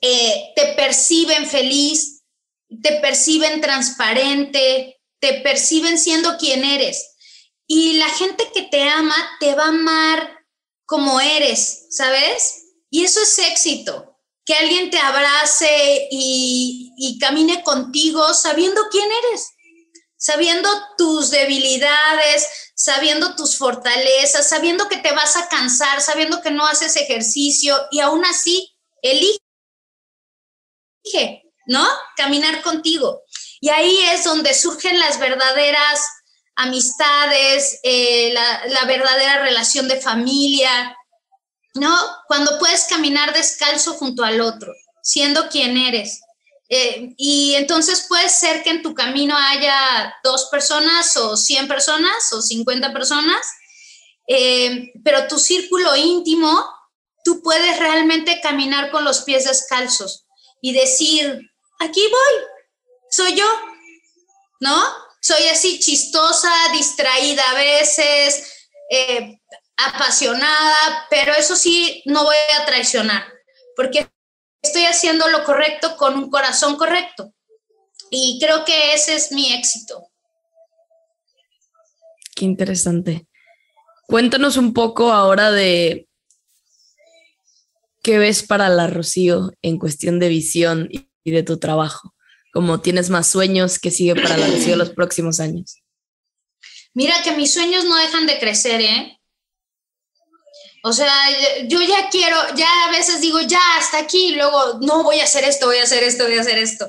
eh, te perciben feliz, te perciben transparente, te perciben siendo quien eres. y la gente que te ama te va a amar como eres, ¿sabes? Y eso es éxito. Que alguien te abrace y, camine contigo sabiendo quién eres, sabiendo tus debilidades, sabiendo tus fortalezas, sabiendo que te vas a cansar, sabiendo que no haces ejercicio y aún así elige, ¿no? Caminar contigo. Y ahí es donde surgen las verdaderas amistades, eh, la, verdadera relación de familia, ¿no? Cuando puedes caminar descalzo junto al otro, siendo quien eres. Eh, y entonces puede ser que en tu camino haya dos personas o 100 personas o 50 personas, eh, pero tu círculo íntimo, tú puedes realmente caminar con los pies descalzos y decir, aquí voy, soy yo, ¿no? Soy así chistosa, distraída a veces, eh, apasionada, pero eso sí, no voy a traicionar, porque estoy haciendo lo correcto con un corazón correcto. Y creo que ese es mi éxito. Qué interesante. Cuéntanos un poco ahora de qué ves para la Rocío en cuestión de visión y de tu trabajo como tienes más sueños, que sigue para la de los próximos años? Mira que mis sueños no dejan de crecer, ¿eh? O sea, yo ya quiero, ya a veces digo, ya hasta aquí, luego, no, voy a hacer esto, voy a hacer esto, voy a hacer esto.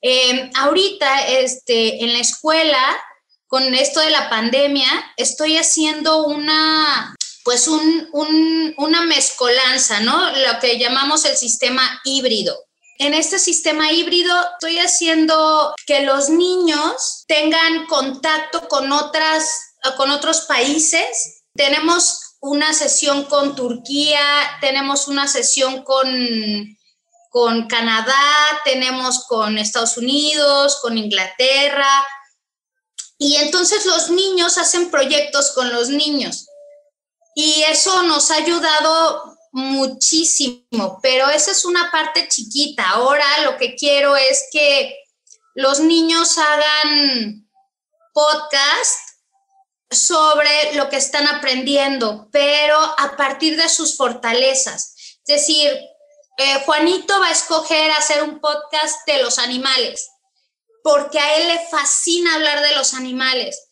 Em, ahorita, este, en la escuela, con esto de la pandemia, estoy haciendo una, pues un, un, una mezcolanza, ¿no? Lo que llamamos el sistema híbrido. En este sistema híbrido estoy haciendo que los niños tengan contacto con otras con otros países. Tenemos una sesión con Turquía, tenemos una sesión con con Canadá, tenemos con Estados Unidos, con Inglaterra. Y entonces los niños hacen proyectos con los niños. Y eso nos ha ayudado muchísimo, pero esa es una parte chiquita. Ahora lo que quiero es que los niños hagan podcast sobre lo que están aprendiendo, pero a partir de sus fortalezas. Es decir, eh, Juanito va a escoger hacer un podcast de los animales, porque a él le fascina hablar de los animales.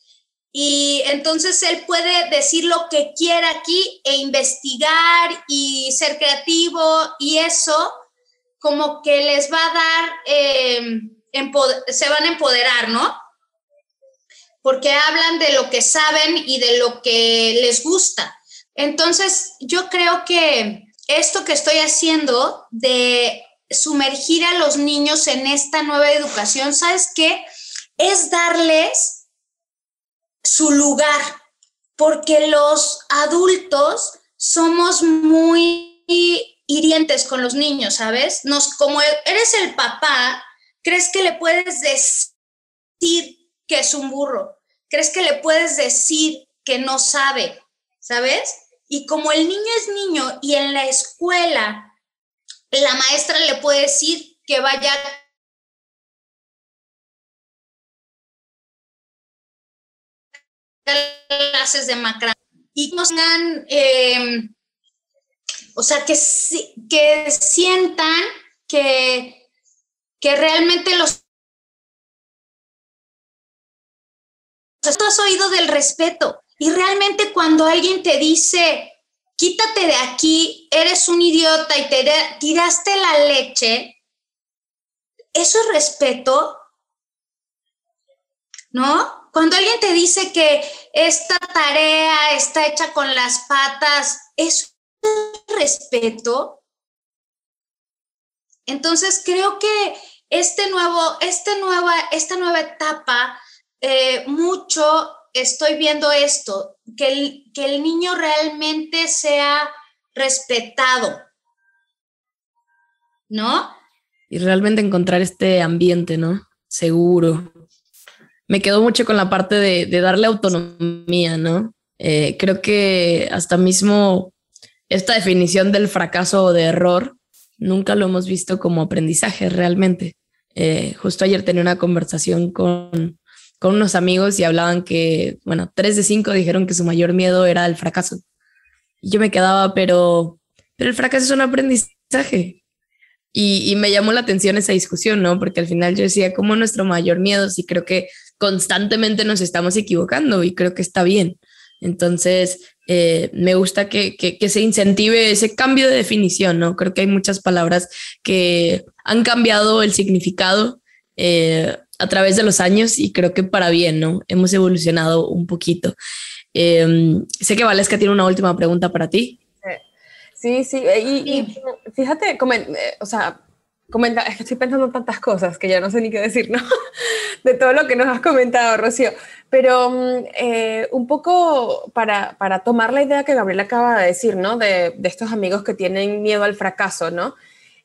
Y entonces él puede decir lo que quiera aquí e investigar y ser creativo y eso como que les va a dar, em, se van a empoderar, ¿no? Porque hablan de lo que saben y de lo que les gusta. Entonces yo creo que esto que estoy haciendo de sumergir a los niños en esta nueva educación, ¿sabes qué? Es darles su lugar, porque los adultos somos muy hirientes con los niños, ¿sabes? Nos, como eres el papá, crees que le puedes decir que es un burro, crees que le puedes decir que no sabe, ¿sabes? Y como el niño es niño y en la escuela la maestra le puede decir que vaya clases de macramé y nos tengan, eh, o sea, que, que sientan que, que realmente los... Esto has oído del respeto y realmente cuando alguien te dice, quítate de aquí, eres un idiota y te tiraste la leche, eso es respeto, ¿no? Cuando alguien te dice que esta tarea está hecha con las patas, ¿es respeto? Entonces creo que este nuevo, este nueva, esta nueva etapa, eh, mucho estoy viendo esto, que el, que el niño realmente sea respetado, ¿no? Y realmente encontrar este ambiente, ¿no? Seguro, me quedo mucho con la parte de, darle autonomía, ¿no? Eh, creo que hasta mismo esta definición del fracaso o de error nunca lo hemos visto como aprendizaje realmente. Eh, justo ayer tenía una conversación con, con unos amigos y hablaban que, bueno, tres de cinco dijeron que su mayor miedo era el fracaso. Y yo me quedaba, pero, pero el fracaso es un aprendizaje. Y, y, me llamó la atención esa discusión, ¿no? Porque al final yo decía, ¿cómo nuestro mayor miedo? Sí creo que constantemente nos estamos equivocando y creo que está bien. Entonces, eh, me gusta que, que, se incentive ese cambio de definición, ¿no? Creo que hay muchas palabras que han cambiado el significado eh, a través de los años y creo que para bien, ¿no? Hemos evolucionado un poquito. Em, sé que Valesca tiene una última pregunta para ti. Sí, sí, eh, y, fíjate, eh, o sea, comenta, es que estoy pensando en tantas cosas que ya no sé ni qué decir, ¿no? De todo lo que nos has comentado, Rocío. Pero mm, eh, un poco para, para, tomar la idea que Gabriel acaba de decir, ¿no? De, de, estos amigos que tienen miedo al fracaso, ¿no?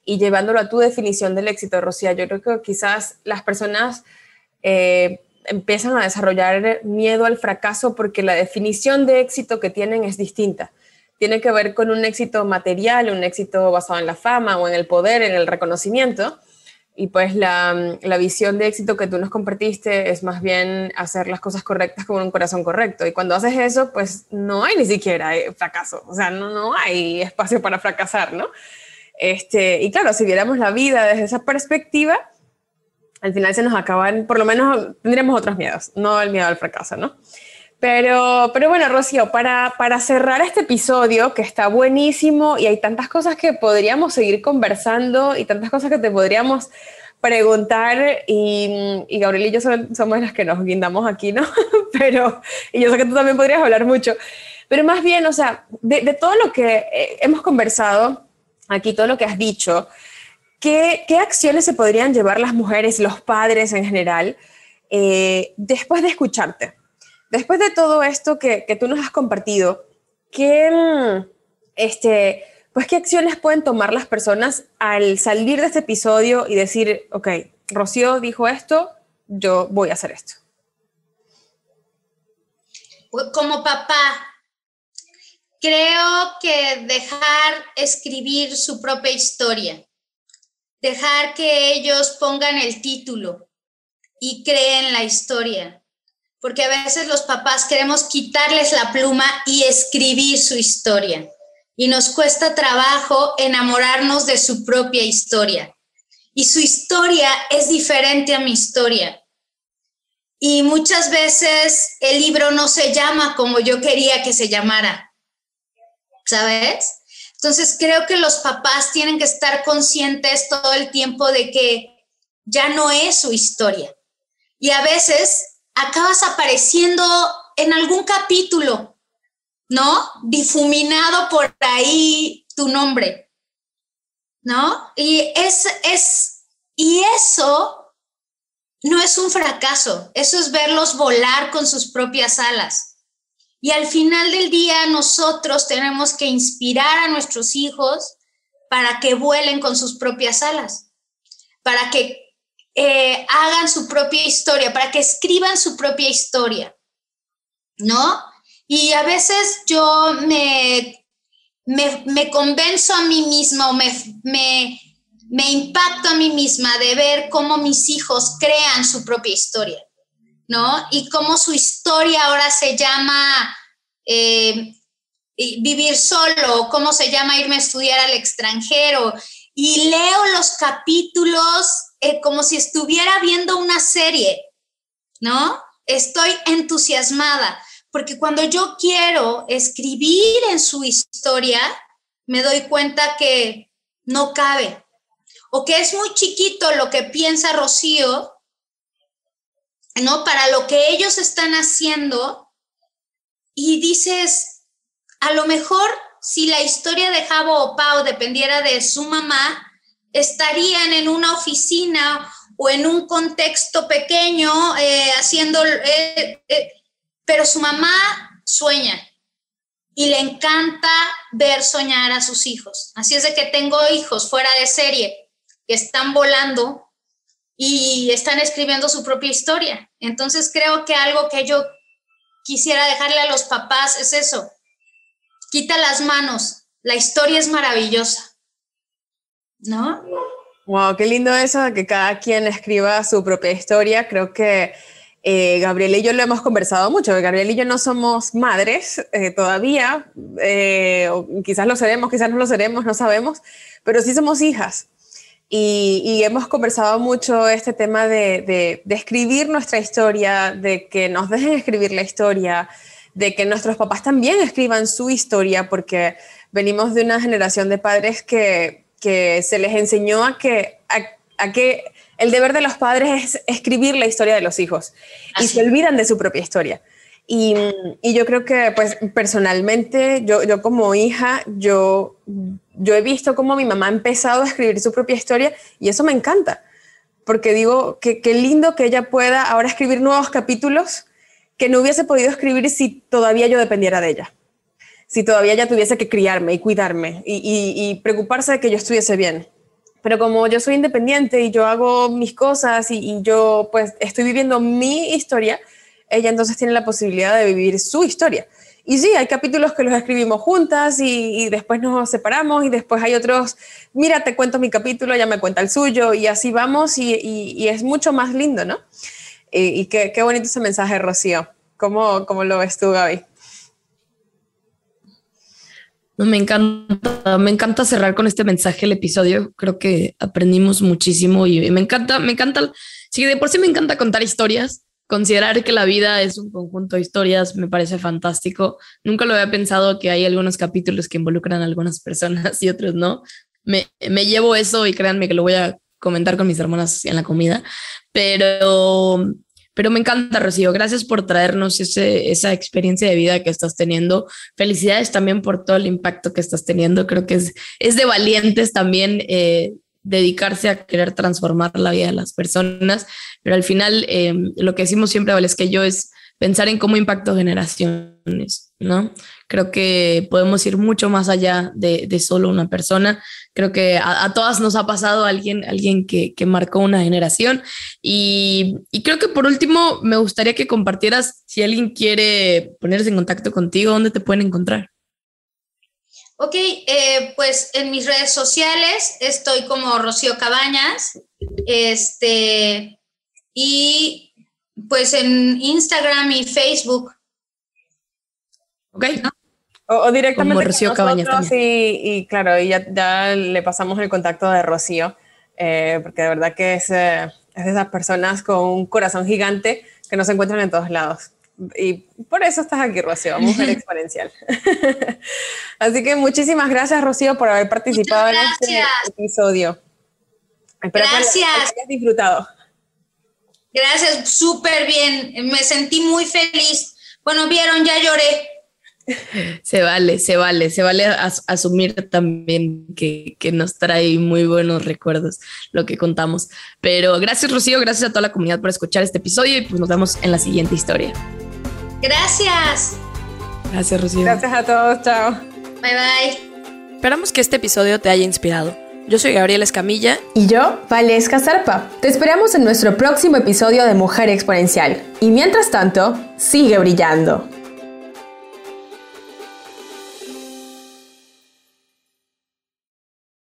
Y llevándolo a tu definición del éxito, Rocío, yo creo que quizás las personas empiezan a desarrollar miedo al fracaso porque la definición de éxito que tienen es distinta tiene que ver con un éxito material, un éxito basado en la fama o en el poder, en el reconocimiento. Y pues la, la, visión de éxito que tú nos compartiste es más bien hacer las cosas correctas con un corazón correcto. Y cuando haces eso, pues no hay ni siquiera eh, fracaso. O sea, no, no hay espacio para fracasar, ¿no? Este, y claro, si viéramos la vida desde esa perspectiva, al final se nos acaban, por lo menos tendríamos otros miedos, no el miedo al fracaso, ¿no? Pero, pero bueno, Rocío, para, para cerrar este episodio, que está buenísimo y hay tantas cosas que podríamos seguir conversando y tantas cosas que te podríamos preguntar y, y Gabriel y yo somos las que nos guindamos aquí, ¿no? Pero, y yo sé que tú también podrías hablar mucho, pero más bien, o sea, de, de todo lo que eh, hemos conversado aquí, todo lo que has dicho, ¿qué, acciones se podrían llevar las mujeres, los padres en general, eh, después de escucharte? Después de todo esto que, tú nos has compartido, ¿qué, este, pues, ¿qué acciones pueden tomar las personas al salir de este episodio y decir, ok, Rocío dijo esto, yo voy a hacer esto? Como papá, creo que dejar escribir su propia historia, dejar que ellos pongan el título y creen la historia porque a veces los papás queremos quitarles la pluma y escribir su historia. Y nos cuesta trabajo enamorarnos de su propia historia. Y su historia es diferente a mi historia. Y muchas veces el libro no se llama como yo quería que se llamara. ¿Sabes? Entonces creo que los papás tienen que estar conscientes todo el tiempo de que ya no es su historia. Y a veces acabas apareciendo en algún capítulo, ¿no? Difuminado por ahí tu nombre, ¿no? Y es, es, y eso no es un fracaso, eso es verlos volar con sus propias alas. Y al final del día nosotros tenemos que inspirar a nuestros hijos para que vuelen con sus propias alas, para que eh, hagan su propia historia, para que escriban su propia historia, ¿no? Y a veces yo me, me, convenzo a mí misma o me, me, me impacto a mí misma de ver cómo mis hijos crean su propia historia, ¿no? Y cómo su historia ahora se llama eh, vivir solo, cómo se llama irme a estudiar al extranjero. Y leo los capítulos eh, como si estuviera viendo una serie, ¿no? Estoy entusiasmada, porque cuando yo quiero escribir en su historia, me doy cuenta que no cabe, o que es muy chiquito lo que piensa Rocío, ¿no? Para lo que ellos están haciendo, y dices, a lo mejor si la historia de Jabo o Pau dependiera de su mamá, estarían en una oficina o en un contexto pequeño eh, haciendo, eh, eh, pero su mamá sueña y le encanta ver soñar a sus hijos. Así es de que tengo hijos fuera de serie que están volando y están escribiendo su propia historia. Entonces creo que algo que yo quisiera dejarle a los papás es eso. Quita las manos. La historia es maravillosa ¿no? Wow, qué lindo eso de que cada quien escriba su propia historia. Creo que Eh, Gabriel y yo lo hemos conversado mucho. Gabriel y yo no somos madres eh, todavía, eh, quizás lo seremos, quizás no lo seremos, no sabemos, pero sí somos hijas. Y, hemos conversado mucho este tema de, de, escribir nuestra historia, de que nos dejen escribir la historia, de que nuestros papás también escriban su historia, porque venimos de una generación de padres que, que se les enseñó a que, a que el deber de los padres es escribir la historia de los hijos y se olvidan de su propia historia. Y, yo creo que, pues, personalmente, yo, yo como hija, yo, yo he visto cómo mi mamá ha empezado a escribir su propia historia y eso me encanta, porque digo que qué lindo que ella pueda ahora escribir nuevos capítulos que no hubiese podido escribir si todavía yo dependiera de ella, si todavía ella tuviese que criarme y cuidarme y, y preocuparse de que yo estuviese bien. Pero como yo soy independiente y yo hago mis cosas y, yo pues estoy viviendo mi historia, ella entonces tiene la posibilidad de vivir su historia. Y sí, hay capítulos que los escribimos juntas y, después nos separamos y después hay otros, mira, te cuento mi capítulo, ella me cuenta el suyo y así vamos y, es mucho más lindo, ¿no? Y, qué, qué, bonito ese mensaje, Rocío. ¿Cómo, ¿Cómo lo ves tú, Gaby? me encanta, me encanta cerrar con este mensaje el episodio. Creo que aprendimos muchísimo y, me encanta, me encanta. Sí, de por sí me encanta contar historias. Considerar que la vida es un conjunto de historias me parece fantástico. Nunca lo había pensado que hay algunos capítulos que involucran a algunas personas y otros no. Me, me llevo eso y créanme que lo voy a comentar con mis hermanas en la comida. Pero pero me encanta, Rocío. Gracias por traernos ese, esa experiencia de vida que estás teniendo. Felicidades también por todo el impacto que estás teniendo. Creo que es, es de valientes también eh, dedicarse a querer transformar la vida de las personas. Pero al final, eh, lo que decimos siempre, Vale, es que yo es pensar en cómo impacto generaciones, ¿no? Creo que podemos ir mucho más allá de, de solo una persona. Creo que a, todas nos ha pasado alguien, alguien que, que marcó una generación. Y, y, creo que por último, me gustaría que compartieras si alguien quiere ponerse en contacto contigo, ¿dónde te pueden encontrar? Ok, eh, pues en mis redes sociales estoy como Rocío Cabañas, este, y pues en Instagram y Facebook. Ok, o, directamente Rocío con nosotros y, claro, y ya, le pasamos el contacto de Rocío, eh, porque de verdad que es, eh, es de esas personas con un corazón gigante que no se encuentran en todos lados. Y por eso estás aquí, Rocío, mujer exponencial. Así que muchísimas gracias, Rocío, por haber participado en este episodio. Espero gracias. que hayas disfrutado. Gracias, súper bien. Me sentí muy feliz. Bueno, vieron, ya lloré. Se vale, se vale, se vale asumir también que, nos trae muy buenos recuerdos lo que contamos. Pero gracias Rocío, gracias a toda la comunidad por escuchar este episodio y pues nos vemos en la siguiente historia. Gracias. Gracias Rocío. Gracias a todos, chao. Bye bye. Esperamos que este episodio te haya inspirado. Yo soy Gabriela Escamilla. Y yo, Valesca Zarpa. Te esperamos en nuestro próximo episodio de Mujer Exponencial. Y mientras tanto, sigue brillando.